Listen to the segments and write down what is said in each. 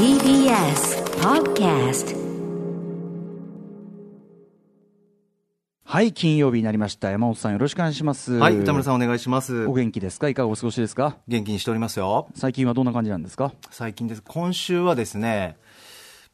TBS Podcast はい金曜日になりました山本さんよろしくお願いしますはい、歌村さんお願いしますお。元気ですか？いかがお過ごしですか？元気にしておりますよ。最近はどんな感じなんですか？最近です。今週はですね、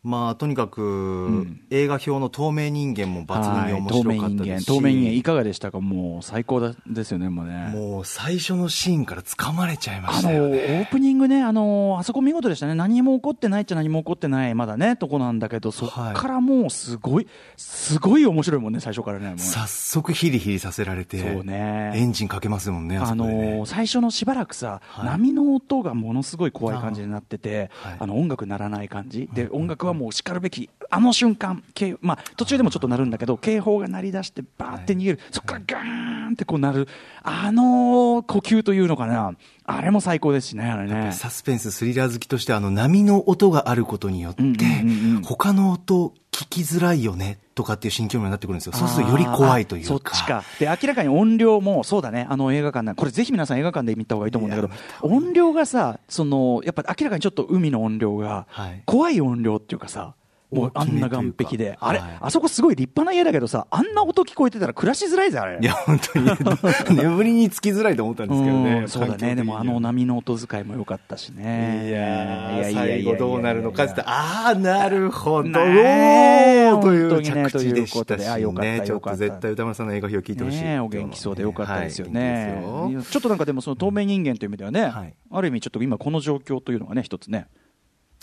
まあ、とにかく、映画表の透明人間も抜群に面白かったですし、透明人間。いかがでしたか？もう最高だですよねもうね。もう最初のシーンから掴まれちゃいまあのオしたよね。ープニングね、あのあそこ見事でしたね、何も起こってないっちゃ何も起こってない、まだね、とこなんだけど、そっからもうすごい、すごい面白いもんね、最初からね、もう早速ヒリヒリさせられて、そうね。エンジンかけますもんね、あの最初のしばらくさ、はい。波の音がものすごい怖い感じになってて、あ,、はい。の音楽鳴らない感じ、で音楽はもうしかるべき、あの瞬間、警まあ、途中でもちょっと鳴るんだけど、警報が鳴り出して、バーって逃げる、そこからガーンってこう鳴る、あの呼吸というのかな、あれも最高ですしね、あれね。サスペンス、スリラー好きとして、あの波の音があることによって、うんうんうんうん。他の音聞きづらいよねとかっていう心境になってくるんですよ。そうするとより怖いというか。そっちか。で、明らかに音量も、そうだね、あの映画館な、これぜひ皆さん映画館で見た方がいいと思うんだけど音量がさ、その、やっぱ明らかにちょっと海の音量がはい、怖い音量っていうかさ、もうあんな岸壁で、あれ、はい。あそこすごい立派な家だけどさ、あんな音聞こえてたら暮らしづらいぜ、あれ。いや、本当に、眠りにつきづらいと思ったんですけどうね。んそうだね、でもあの波の音遣いも良かったしね。いやーいや最後どうなるのかってああ、なるほど、ねえおーという着地でしたしよかったね、ちょっと絶対歌丸さんの映画表聞いてほしい。ねえお元気そうでよかったですよね、ちょっとなんかでもその透明人間という意味ではね、はい。ある意味ちょっと今この状況というのがね一つね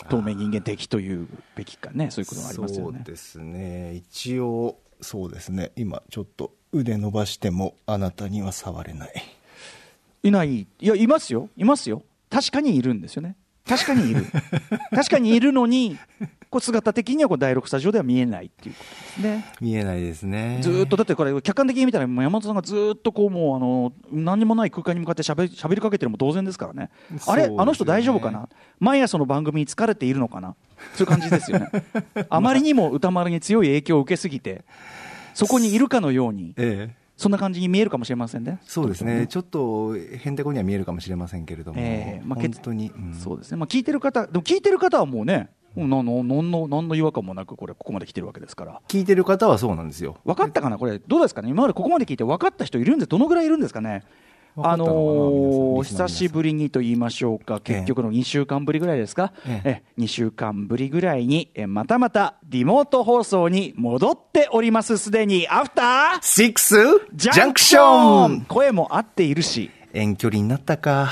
透明人間的というべきかねそういうことがありますよね。そうですね。一応、そうですね。今、ちょっと腕伸ばしても、あなたには触れない。いない。いやいますよ。いますよ。確かにいるんですよね。確かにいる。確かにいるのにこう姿的にはこう第6スタジオでは見えないっていうことですね。見えないですね。ずーっとだってこれ客観的に見たらもう山本さんがずーっとこうもうあの何にもない空間に向かってしゃべしゃべりかけてるのも当然ですからね。あれあの人大丈夫かな？毎朝の番組に疲れているのかな？そういう感じですよね。あまりにも歌丸に強い影響を受けすぎてそこにいるかのようにええ。そんな感じに見えるかもしれませんね。そうですね。ちょっと、へんてこには見えるかもしれませんけれども、ええ。まあ本当に、うん。そうですね、まあ、聞いてる方、でも聞いてる方はもうね、もうなんのなんのなんの違和感もなく、これ、ここまで来てるわけですから、聞いてる方はそうなんですよ。分かったかな、これ、どうですかね、今までここまで聞いて分かった人いるんです、どのぐらいいるんですかね？あの分かったのかな？ー久しぶりにと言いましょうか、結局の2週間ぶりぐらいですか、ええ。2週間ぶりぐらいに、えまたまたリモート放送に戻っております、すでに、アフターシックスジジャンクション。声も合っているし、遠距離になったか。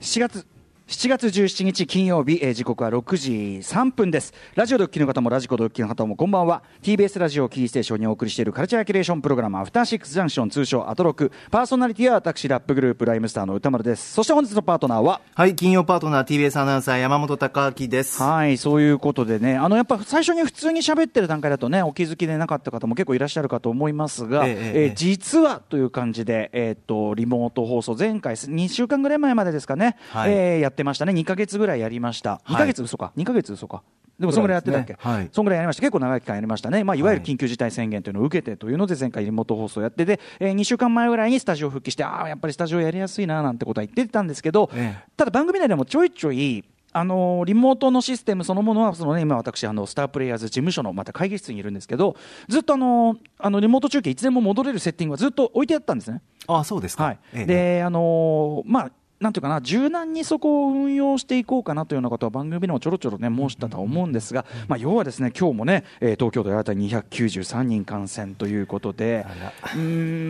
7月7月17日金曜日、えー時刻は6時3分です。ラジオドッキの方もラジコドッキの方もこんばんは。TBS ラジオキーステーションにお送りしているカルチャーキュレーションプログラムアフターシックスジャンクション通称アトロク。パーソナリティは私ラップグループライムスターの歌丸です。そして本日のパートナーは？はい、金曜パートナー TBS アナウンサー山本貴明です。はい、そういうことでね、あのやっぱ最初に普通に喋ってる段階だとね、お気づきでなかった方も結構いらっしゃるかと思いますが、ええ実はという感じで、えーっとリモート放送、前回、2週間ぐらい前までですかね、はい。えーやってましたね、2か月ぐらいやりました、2か月嘘か、2か月嘘か。でもそんぐらいやってたっけ、そんぐらいやりました、結構長い期間やりましたね、まあ、いわゆる緊急事態宣言というのを受けてというので、前回、リモート放送やってて、えー、2週間前ぐらいにスタジオ復帰して、ああ、やっぱりスタジオやりやすいななんてことは言ってたんですけど、ええ。ただ番組内でもちょいちょい、あのーリモートのシステムそのものはその、ね、今、私あの、スタープレイヤーズ事務所のまた会議室にいるんですけど、ずっとあのーあのリモート中継、いつでも戻れるセッティングはずっと置いてあったんですね。あ、そうですか。はい。ええ。であのーまあなんていうかな柔軟にそこを運用していこうかなというようなことは番組でもちょろちょろね申したとは思うんですが、まあ、要はですね今日もね、えー東京都新たに293人感染ということでうー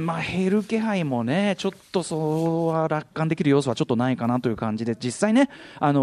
んまあ減る気配もねちょっとそうは楽観できる要素はちょっとないかなという感じで実際ね、あの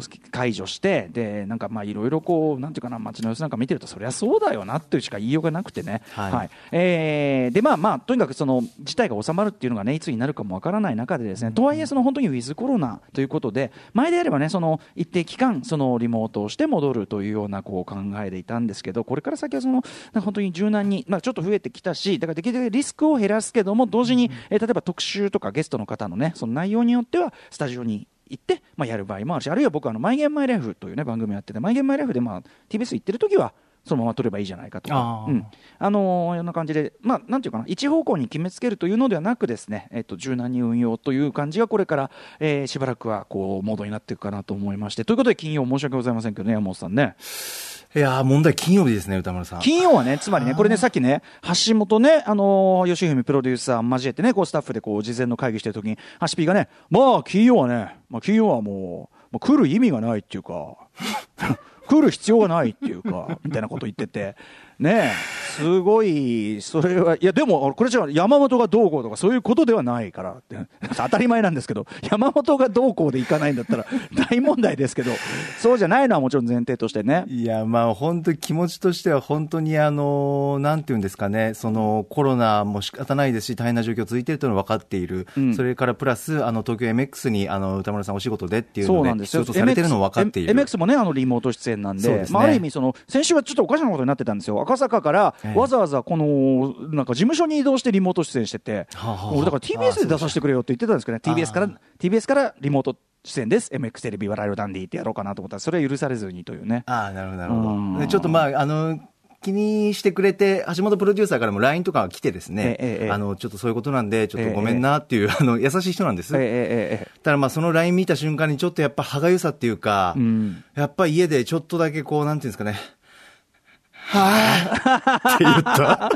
ー解除してでなんかまあいろいろこうなんていうかな街の様子なんか見てるとそりゃそうだよなっていうしか言いようがなくてね、はい。えーでまあまあとにかくその事態が収まるっていうのがねいつになるかもわからない中でですね、とはいえその本当にウィズコロナということで前であればねその一定期間そのリモートをして戻るというようなこう考えでいたんですけどこれから先はその本当に柔軟にまあちょっと増えてきたしだからできるだけリスクを減らすけども同時に、えー例えば特集とかゲストの方のねその内容によってはスタジオに行って、まあ、やる場合もあるしあるいは僕あの「マイ・ゲーム・マイ・ライフ」という、ね、番組をやってて「マイ・ゲーム・マイ・ライフ」で、まあ、TBS 行ってる時はそのまま取ればいいじゃないかとか、うん、あのー、ような感じで、まあ、なんていうかな、一方向に決めつけるというのではなくですね、えっと、柔軟に運用という感じがこれから、えー、しばらくはこうモードになっていくかなと思いまして、ということで金曜申し訳ございませんけどね、山本さんね。いや問題、金曜日ですね、歌丸さん。金曜はね、つまりね、これね、さっきね、橋本ね、あのー、吉文プロデューサー交えてね、こうスタッフでこう事前の会議してるときに、橋ピーがね、まあ、金曜はね、まあ、金曜はもう、まあ、来る意味がないっていうか、来る必要がないっていうか、みたいなこと言ってて、ねすごい、それは、いや、でも、これじゃ山本がどうこうとか、そういうことではないから当たり前なんですけど、山本がどうこうでいかないんだったら、大問題ですけど、そうじゃないのはもちろん前提としてね。いや、まあ、本当気持ちとしては、本当に、あの、なんていうんですかね、その、コロナも仕方ないですし、大変な状況続いているというのは分かっている。うん、それからプラス、あの、東京 MX に、あの、歌丸さんお仕事でっていうので、そうなんですよ。されてるの分かっている。MX もね、あの、リモート出演なんで、でね、まあ、ある意味、その、先週はちょっとおかしなことになってたんですよ。赤坂から、わざわざこのなんか事務所に移動してリモート出演してて、俺だから TBS で出させてくれよって言ってたんですけどね、TBS から TBS からリモート出演です、MX テレビはライブダンディってやろうかなと思ったら、それは許されずにというね。ああ、なるほど、なるほど。ちょっとまあ、あの、気にしてくれて、橋本プロデューサーからも LINE とか来てですね、ええ、あの、ちょっとそういうことなんで、ちょっとごめんなっていう、え、あの、優しい人なんです。ええ、ただまあその LINE 見た瞬間にちょっとやっぱ歯がゆさっていうか、うん、やっぱ家でちょっとだけこう、なんていうんですかね、はぁ。って言った。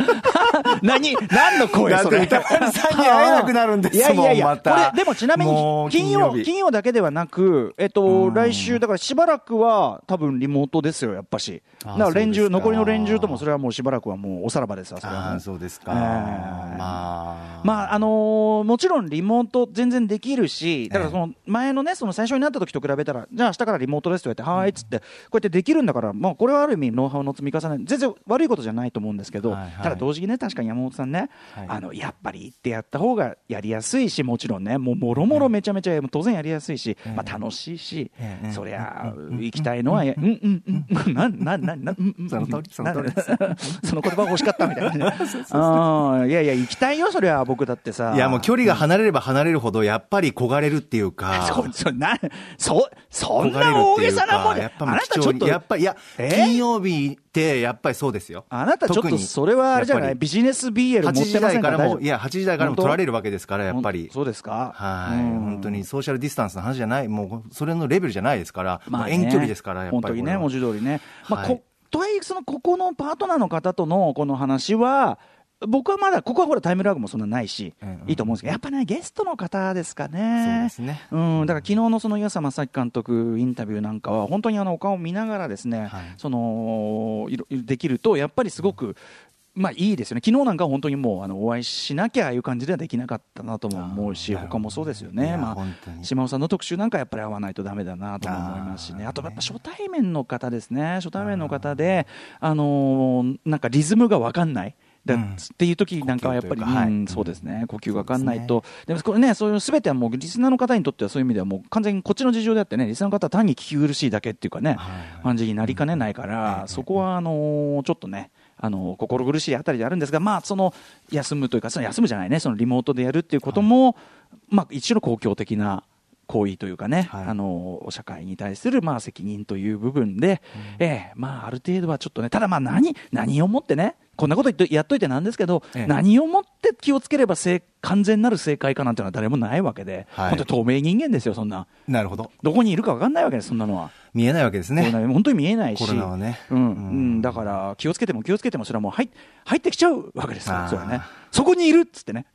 何何の声それ。歌丸さんに会えなくなるんですもん、いやいやいや、これ、でもちなみに、金曜、金曜だけではなく、えっと、来週、だからしばらくは多分リモートですよ、やっぱし。だか。ら連中、残りの連中ともそれはもうしばらくはもうおさらばですわ、それは。そうですか。まあ。まあ、あのもちろんリモート全然できるし、だからその前のね、その最初になった時と比べたら、じゃあ明日からリモートですと言って、はーいっつって、こうやってできるんだから、まあこれはある意味ノウハウの積み重ね全然悪いことじゃないと思うんですけど、はいはい、ただ同時にね、確かに山本さんね、はい、あのやっぱり行ってやった方がやりやすいし、もちろんね、もうもろもろめちゃめちゃ、当然やりやすいし、まあ、楽しいし、そりゃ、行きたいのは、うん。うんうん、な、な、な、な、その通り、その通り。その言葉欲しかったみたいな。いやいや、行きたいよ、そりゃ、僕だってさ。いや、もう距離が離れれば離れるほど、やっぱり焦がれるっていうか。そ、そ、な、そ、そんな大げさなもんやっぱあなたちょっと。やっぱ、いや、金曜日ってやっぱりそうですよ。あなたちょっとそれはあれじゃない？ビジネス BL 持ってませんか？らも、いや、8時台からも取られるわけですから、やっぱり。そうですか？はい。本当にソーシャルディスタンスの話じゃない、もうそれのレベルじゃないですから、まあ、遠距離ですから、やっぱり。本当にね、文字通りね。まあ、ことはいえ、そのここのパートナーの方とのこの話は、僕はまだ、ここはほらタイムラグもそんなないし、うんうん、いいと思うんですけど、やっぱね、ゲストの方ですかね。そうですね。うん、だから昨日のその岩佐正樹監督インタビューなんかは、本当にあのお顔を見ながらですね、はい、その、できると、やっぱりすごく、まあいいですよね、昨日なんか本当にもうあのお会いしなきゃああいう感じではできなかったなとも思うし、他もそうですよね、まあ、島尾さんの特集なんかやっぱり会わないとだめだなとも思いますしね、あとやっぱ初対面の方ですね、初対面の方で、あのー、なんかリズムが分かんない。だっていう時なんかはやっぱり、はい、そうですね、呼吸が分かんないと、でもこれね、そういうすべてはもう、リスナーの方にとってはそういう意味では、もう完全にこっちの事情であってね、リスナーの方は単に聞き苦しいだけっていうかね、感じになりかねないから、そこはあのちょっとね、あの心苦しいあたりであるんですが、まあ、その休むというか、その休むじゃないね、そのリモートでやるっていうことも、まあ、一種の公共的な行為というかね、はい、あの社会に対するまあ責任という部分で、うん、えー、まあ、ある程度はちょっとね、ただまあ何、何をもってね、こんなこと言ってやっといてなんですけど、ええ、何をもって気をつければ正完全なる正解かなんていうのは誰もないわけで、はい、本当透明人間ですよ、そんな。なるほど。どこにいるか分かんないわけです、そんなのは。見えないわけですね。本当に見えないし。コロナはね。うん。うん、だから、気をつけても気をつけても、それはもう入入ってきちゃうわけですよ、それね。そこにいるっつってね。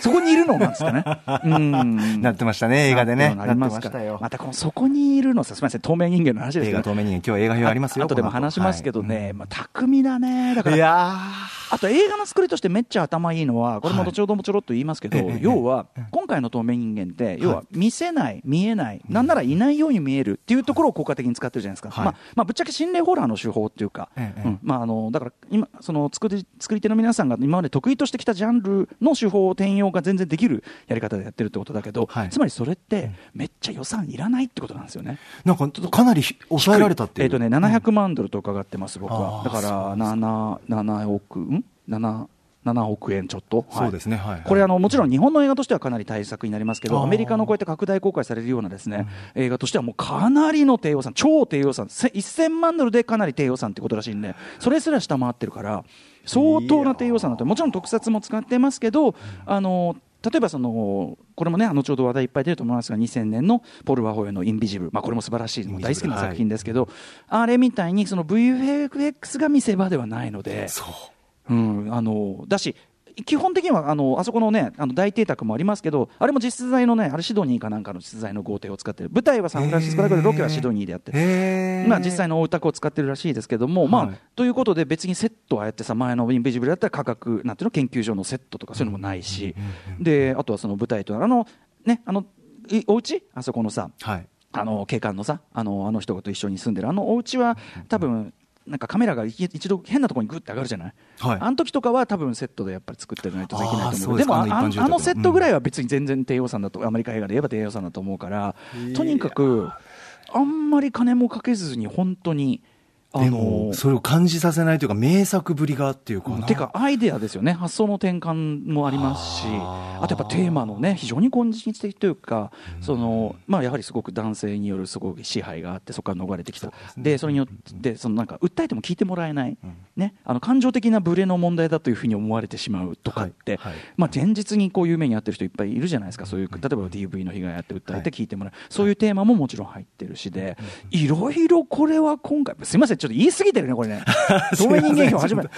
そこにいるのなんですかね。うん。なってましたね、映画でね。なりますかまたこのそこにいるのさ、すみません、透明人間の話です映画透明人間、今日映画表ありますよ。後でも話しますけどね、まあ、巧みだね。だから。いやあと映画の作りとしてめっちゃ頭いいのは、これも後ほどもちょろっと言いますけど、要は、今回の透明人間って、要は見せない、見えない、なんならいないように見えるっていうところを効果的に使ってるじゃないですか。まあ、まあ、ぶっちゃけ心霊ホラーの手法っていうか、まあ、あの、だから今、その作り、作り手の皆さんが今まで得意としてきたジャンルの手法を転用が全然できるやり方でやってるってことだけど、はい、つまりそれってめっちゃ予算いらないってことなんですよね。なんかかなり抑えられたっていう。えっ、ー、とね700万ドルと伺ってます僕は。だから7 7億ん？7 7億円ちょっと、そうですね、はい、これあの、もちろん日本の映画としてはかなり大作になりますけど、アメリカのこうやって拡大公開されるようなですね、うん、映画としてはもうかなりの低予算、超低予算、1000万ドルでかなり低予算ってことらしいんで、それすら下回ってるから、相当な低予算だと、もちろん特撮も使ってますけど、あの例えばそのこれもね後ほど話題いっぱい出ると思いますが2000年のポル・ワホエの「インビジブル」まあ、これも素晴らしい大好きな作品ですけど、はい、あれみたいにその VFX が見せ場ではないので。うん、あのだし基本的にはあのあそこのねあの大邸宅もありますけどあれも実在のねあれシドニーかなんかの実在の豪邸を使ってる。舞台はサンフランシスコだけどロケはシドニーでやってる、まあ、実際のお宅を使ってるらしいですけども、はい、まあ、ということで別にセットはやってさ前のインビジブルだったら価格なんていうの研究所のセットとかそういうのもないし、であとはその舞台とあのねあのお家あそこのさ、はい。あの警官のさあのあの人と一緒に住んでるあのお家は多分なんかカメラが一度変なところにぐって上がるじゃない、はい、あの時とかは多分セットでやっぱり作ってないとできないと思う。でもああのセットぐらいは別に全然低予算だと、アメリカ映画で言えば低予算だと思うからとにかくあんまり金もかけずに本当にでも、それを感じさせないというか、名作ぶりがっていうかな。てか、アイデアですよね、発想の転換もありますし、あとやっぱテーマのね、非常に今日的というか、そのまあ、やはりすごく男性によるすごく支配があって、そこから逃れてきた、でそれによって、そのなんか訴えても聞いてもらえない、ね、あの感情的なブレの問題だというふうに思われてしまうとかって、まあ、現実にこういう目に遭ってる人いっぱいいるじゃないですか、そういう例えば DV の被害あって訴えて聞いてもらう、そういうテーマももちろん入ってるしで、いろいろこれは今回、すみません、ちょっと言い過ぎてるね、これね。透明人間表初めて。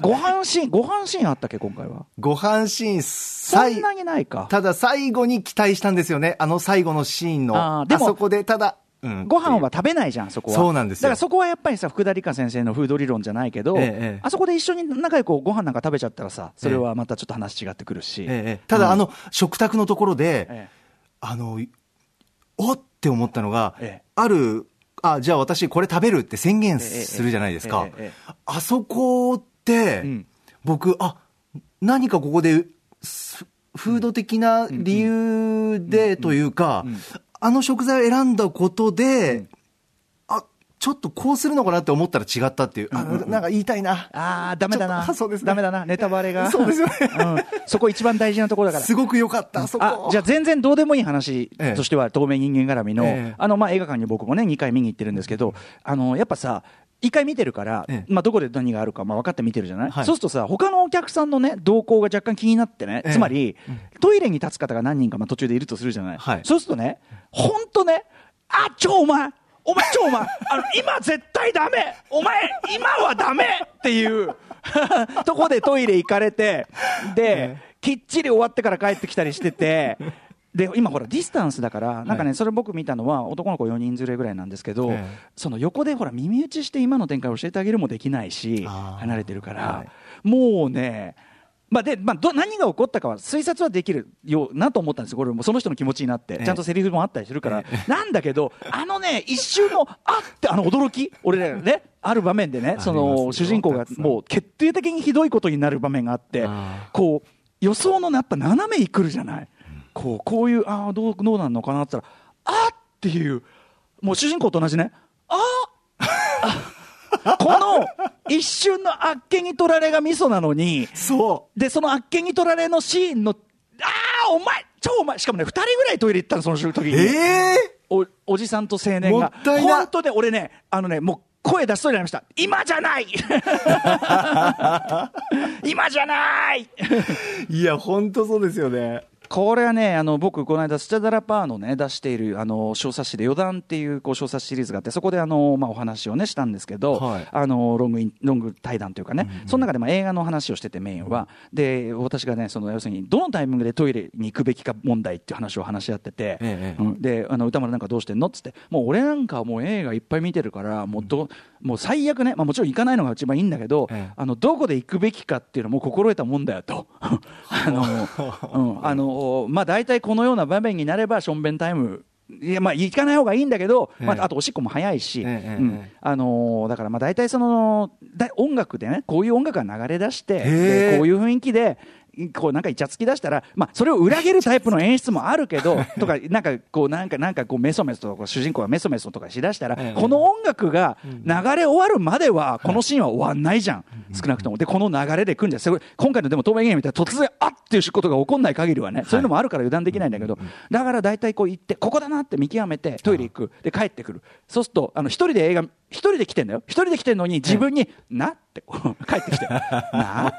ご飯シーン、ご飯シーンあったっけ、今回は？ご飯シーン、そんなにないか。ただ最後に期待したんですよね。あの最後のシーンの。あでもあそこで、ただ、うん、ご飯は食べないじゃん、そこは。そうなんですだからそこはやっぱりさ、福田理香先生のフード理論じゃないけど、ええ、あそこで一緒に仲良くご飯なんか食べちゃったらさ、それはまたちょっと話違ってくるし。え、ただ、うん、あの、食卓のところで、あの、おって思ったのが、あるあ、じゃあ私これ食べるって宣言するじゃないですか。あそこって、うん、僕、あ、何かここで、フード的な理由でというか、あの食材を選んだことで、ちょっとこうするのかなって思ったら違ったっていう、あなんか言いたいな。ああ、ダメだな。そうですね。ダメだな。ネタバレが。そうですよね。うん。そこ一番大事なところだから。すごく良かった、そこ。じゃあ全然どうでもいい話としては、透明人間絡みの、あの、まあ、映画館に僕もね、2回見に行ってるんですけど、あの、やっぱさ、一回見てるから、まあ、どこで何があるか、まあ、分かって見てるじゃない、はい、そうするとさ、他のお客さんのね、動向が若干気になってね、つまり、トイレに立つ方が何人か、まあ、途中でいるとするじゃない、はい、そうするとね、本当ね、あ、ちょ、お前、お前ちょお前あの今絶対ダメ。お前今はダメ。っていう とこでトイレ行かれてで、きっちり終わってから帰ってきたりしててで今ほらディスタンスだからなんかね、それ僕見たのは男の子4人連れぐらいなんですけど、その横でほら耳打ちして今の展開を教えてあげるもできないし離れてるから、もうねまあでまあ、ど何が起こったかは推察はできるようなと思ったんですよ、これも。その人の気持ちになって、ちゃんとセリフもあったりするから、なんだけど、あのね、一瞬のあってあの驚き、俺らね、ある場面でね、その主人公がもう決定的にひどいことになる場面があって、こう予想のやっぱ斜めに来るじゃない、こうこういう、ああ、どうどうなんのかなって言ったら、あっていう、もう主人公と同じね、ああこの一瞬のあっけに取られがミソなのに、そう。で、そのあっけに取られのシーンの、ああ、お前、超お前、しかもね、2人ぐらいトイレ行ったの、その時に。ええー、おおじさんと青年が。本当ね、俺ね、あのね、もう、声出しそうになりました。今じゃない 今じゃないいや、本当そうですよね。これはね、あの僕、この間、スチャダラパーの、ね、出しているあの小冊子で、余談っていうこう小冊子シリーズがあって、そこであの、まあ、お話を、ね、したんですけど、はい、あのロングインロング対談というかね、うんうん、その中でまあ映画の話をしてて、メインは、で私がね、その要するに、どのタイミングでトイレに行くべきか問題っていう話を話し合ってて、ええ、うん、であの歌丸なんかどうしてんのっつって、もう俺なんかもう映画いっぱい見てるから、もうど、もう最悪ね、まあ、もちろん行かないのが一番いいんだけど、ええ、あのどこで行くべきかっていうのも心得たもんだよと。あのうん、あのまあ大体このような場面になれば、しょんべんタイムいやまあ行かない方がいいんだけど、まあ、あとおしっこも早いし、あのー、だからまあ大体そのだ音楽でねこういう音楽が流れ出してこういう雰囲気でこうなんかイチャつき出したら、まあ、それを裏切るタイプの演出もあるけど とかなんかこうなんかなんかこうメソメソとか主人公がメソメソとかしだしたら、この音楽が流れ終わるまではこのシーンは終わんないじゃん、少なくとも。でこの流れでくんじゃすごい今回のでも透明ゲームみたいな突然あっっていうことが起こんない限りはねそういうのもあるから油断できないんだけど、だから大体こう行ってここだなって見極めてトイレ行く。で帰ってくる。そうするとあの一人で映画一人で来てんだよ。一人で来てんのに自分に「な」って帰ってきて「な」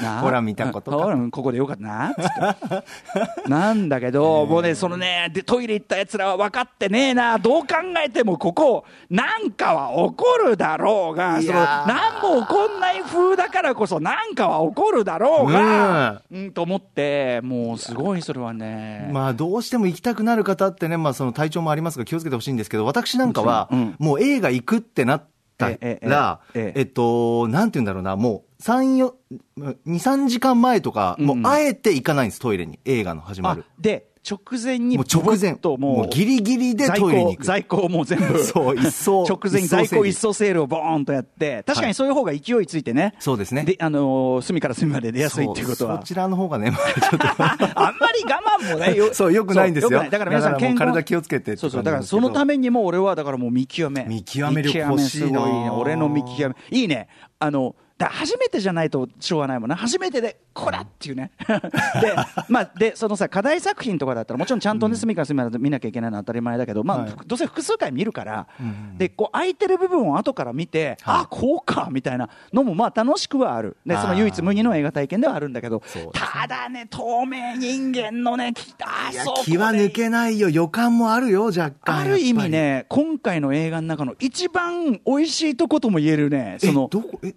なほら見たことか。ここでよかった。なっつって。なんだけど もうねそのねでトイレ行ったやつらは分かってねえな。どう考えてもここなんかは起こるだろうが。その何も起こんない風だからこそなんかは起こるだろうが。うん。と思ってもうすごいそれはね。まあどうしても行きたくなる方ってねまあその体調もありますが気をつけてほしいんですけど私なんかはもう映画行くってなったら、えっと、なんて言うんだろうな、もう、3、4、2、3時間前とか、もう、あえて行かないんです、トイレに。映画の始まる。で、直前にもう直前。ともうギリギリでトイレに在庫もう全部 そう一層 直前に在庫一掃セールをボーンとやって確かにそういう方が勢いついてね、そうですね。であの隅から隅まで出やすいっていうことは。そちらの方がね、まあ、ちょっと。あんまり我慢もねよそうよくないんですよ。だから皆さん健体気をつけてそうそう。だからそのためにも俺はだからもう見極め。見極め力欲しいな。いね。俺の見極め。いいね。あのだ初めてじゃないとしょうがないもんな初めてでこらっていうね。で,、まあ、でそのさ課題作品とかだったらもちろんちゃんとね隅から隅まで見なきゃいけないのは当たり前だけど、まあ、はい、どうせ複数回見るから、うん、でこう空いてる部分を後から見て、はい、あこうかみたいなのもまあ楽しくはある。でその唯一無二の映画体験ではあるんだけどただね透明人間のねあそ気は抜けないよ予感もあるよ若干ある意味ね今回の映画の中の一番美味しいとことも言えるねそのどこえ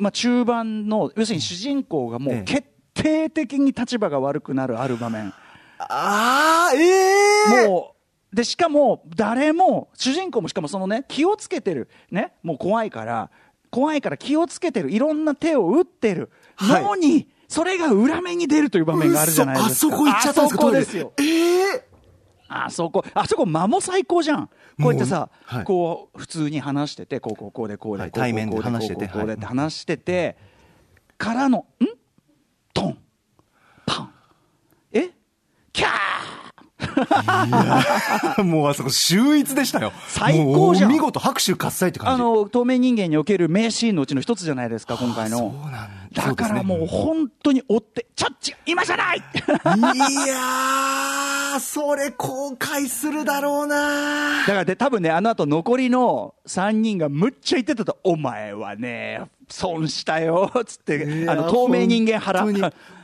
まあ、中盤の要するに主人公がもう決定的に立場が悪くなるある場面、ああええー、もうでしかも誰も主人公もしかもそのね気をつけてるねもう怖いから怖いから気をつけてるいろんな手を打ってるのに、はい、それが裏目に出るという場面があるじゃないですか。あそこ行っちゃったんですか？あそこですよ。ええーあそこ、あそこ間も最高じゃん。こうやってさ、はい、こう普通に話してて、こうこうこうでこうで、はい、対面で話してて、こうでって話してて、からの、ん？トン、パン、え？もうあそこ秀逸でしたよ。最高じゃん。見事拍手喝采って感じ。あの、透明人間における名シーンのうちの一つじゃないですか、今回の。そうなんだからもう本当に追って、ちょっち、今じゃないいやー、それ後悔するだろうなだからで、多分ね、あの後残りの3人がむっちゃ言ってたと、お前はね、損したよ、つって、あの、透明人間腹。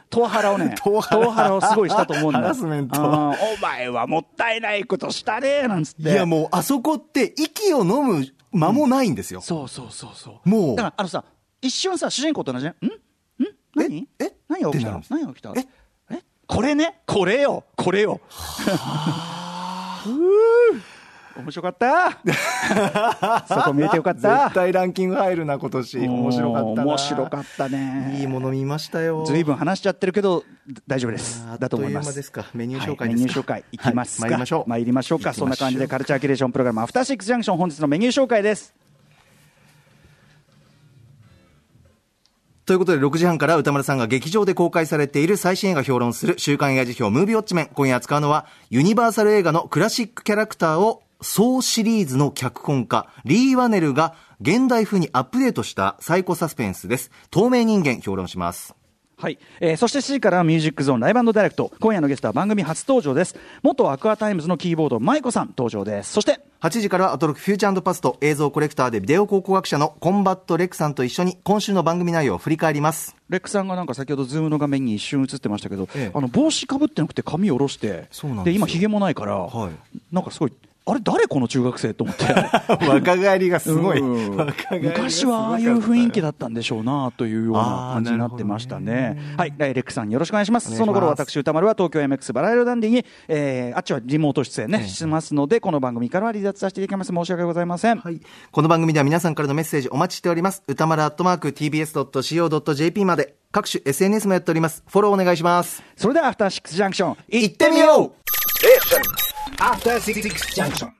トワハラをね、トワハラをすごいしたと思うんだ。ハラスメント。お前はもったいないことしたね、なんつって。いやもう、あそこって息を飲む間もないんですよ。うん、そうそうそうそう。もう。だから、あのさ、一瞬さ、主人公と同じ？ね、ん？ん何？え？何が起きた何が起きたえ？え？これね、これよ、これよ。ふぅ面白かった？そこ見えてよかった？絶対ランキング入るな今年。面白かった面白かったね。いいもの見ましたよ。ずいぶん話しちゃってるけど大丈夫です。だと思います。ですか。メニュー紹介、はい、メニュー紹介。いきますか、はい、参りましょう。参りましょうか。そんな感じでカルチャーキュレーションプログラムアフターシックスジャンクション本日のメニュー紹介です。ということで、6時半から歌丸さんが劇場で公開されている最新映画評論する週刊映画辞表ムービーウォッチメン。今夜扱うのは、ユニバーサル映画のクラシックキャラクターを総シリーズの脚本家、リー・ワネルが現代風にアップデートしたサイコサスペンスです。透明人間評論します。はい、えー、そして7時からはミュージックゾーンライブダイレクト。今夜のゲストは番組初登場です。元 Aqua Timez のキーボード舞子さん登場です。そして8時からはアトロクフューチャーパスト映像コレクターでビデオ考古学者のコンバット REC さんと一緒に今週の番組内容を振り返ります。 REC さんがなんか先ほどズームの画面に一瞬映ってましたけど、ええ、あの帽子かぶってなくて髪を下ろしてで今ひげもないから、はい、なんかすごいあれ誰この中学生と思って。若返りがすごい、昔はああいう雰囲気だったんでしょうなというような感じになってましたね。はい。レックさんよろしくお願いします。その頃私歌丸は東京 MX バラエロダンディに、えー、あっちはリモート出演ね、しますのでこの番組からは離脱させていただきます申し訳ございません、はい、この番組では皆さんからのメッセージお待ちしております。歌丸アットマーク TBS.CO.JP まで各種 SNS もやっております。フォローお願いします。それではアフターシックスジャンクション行ってみよう。え After Six Junction.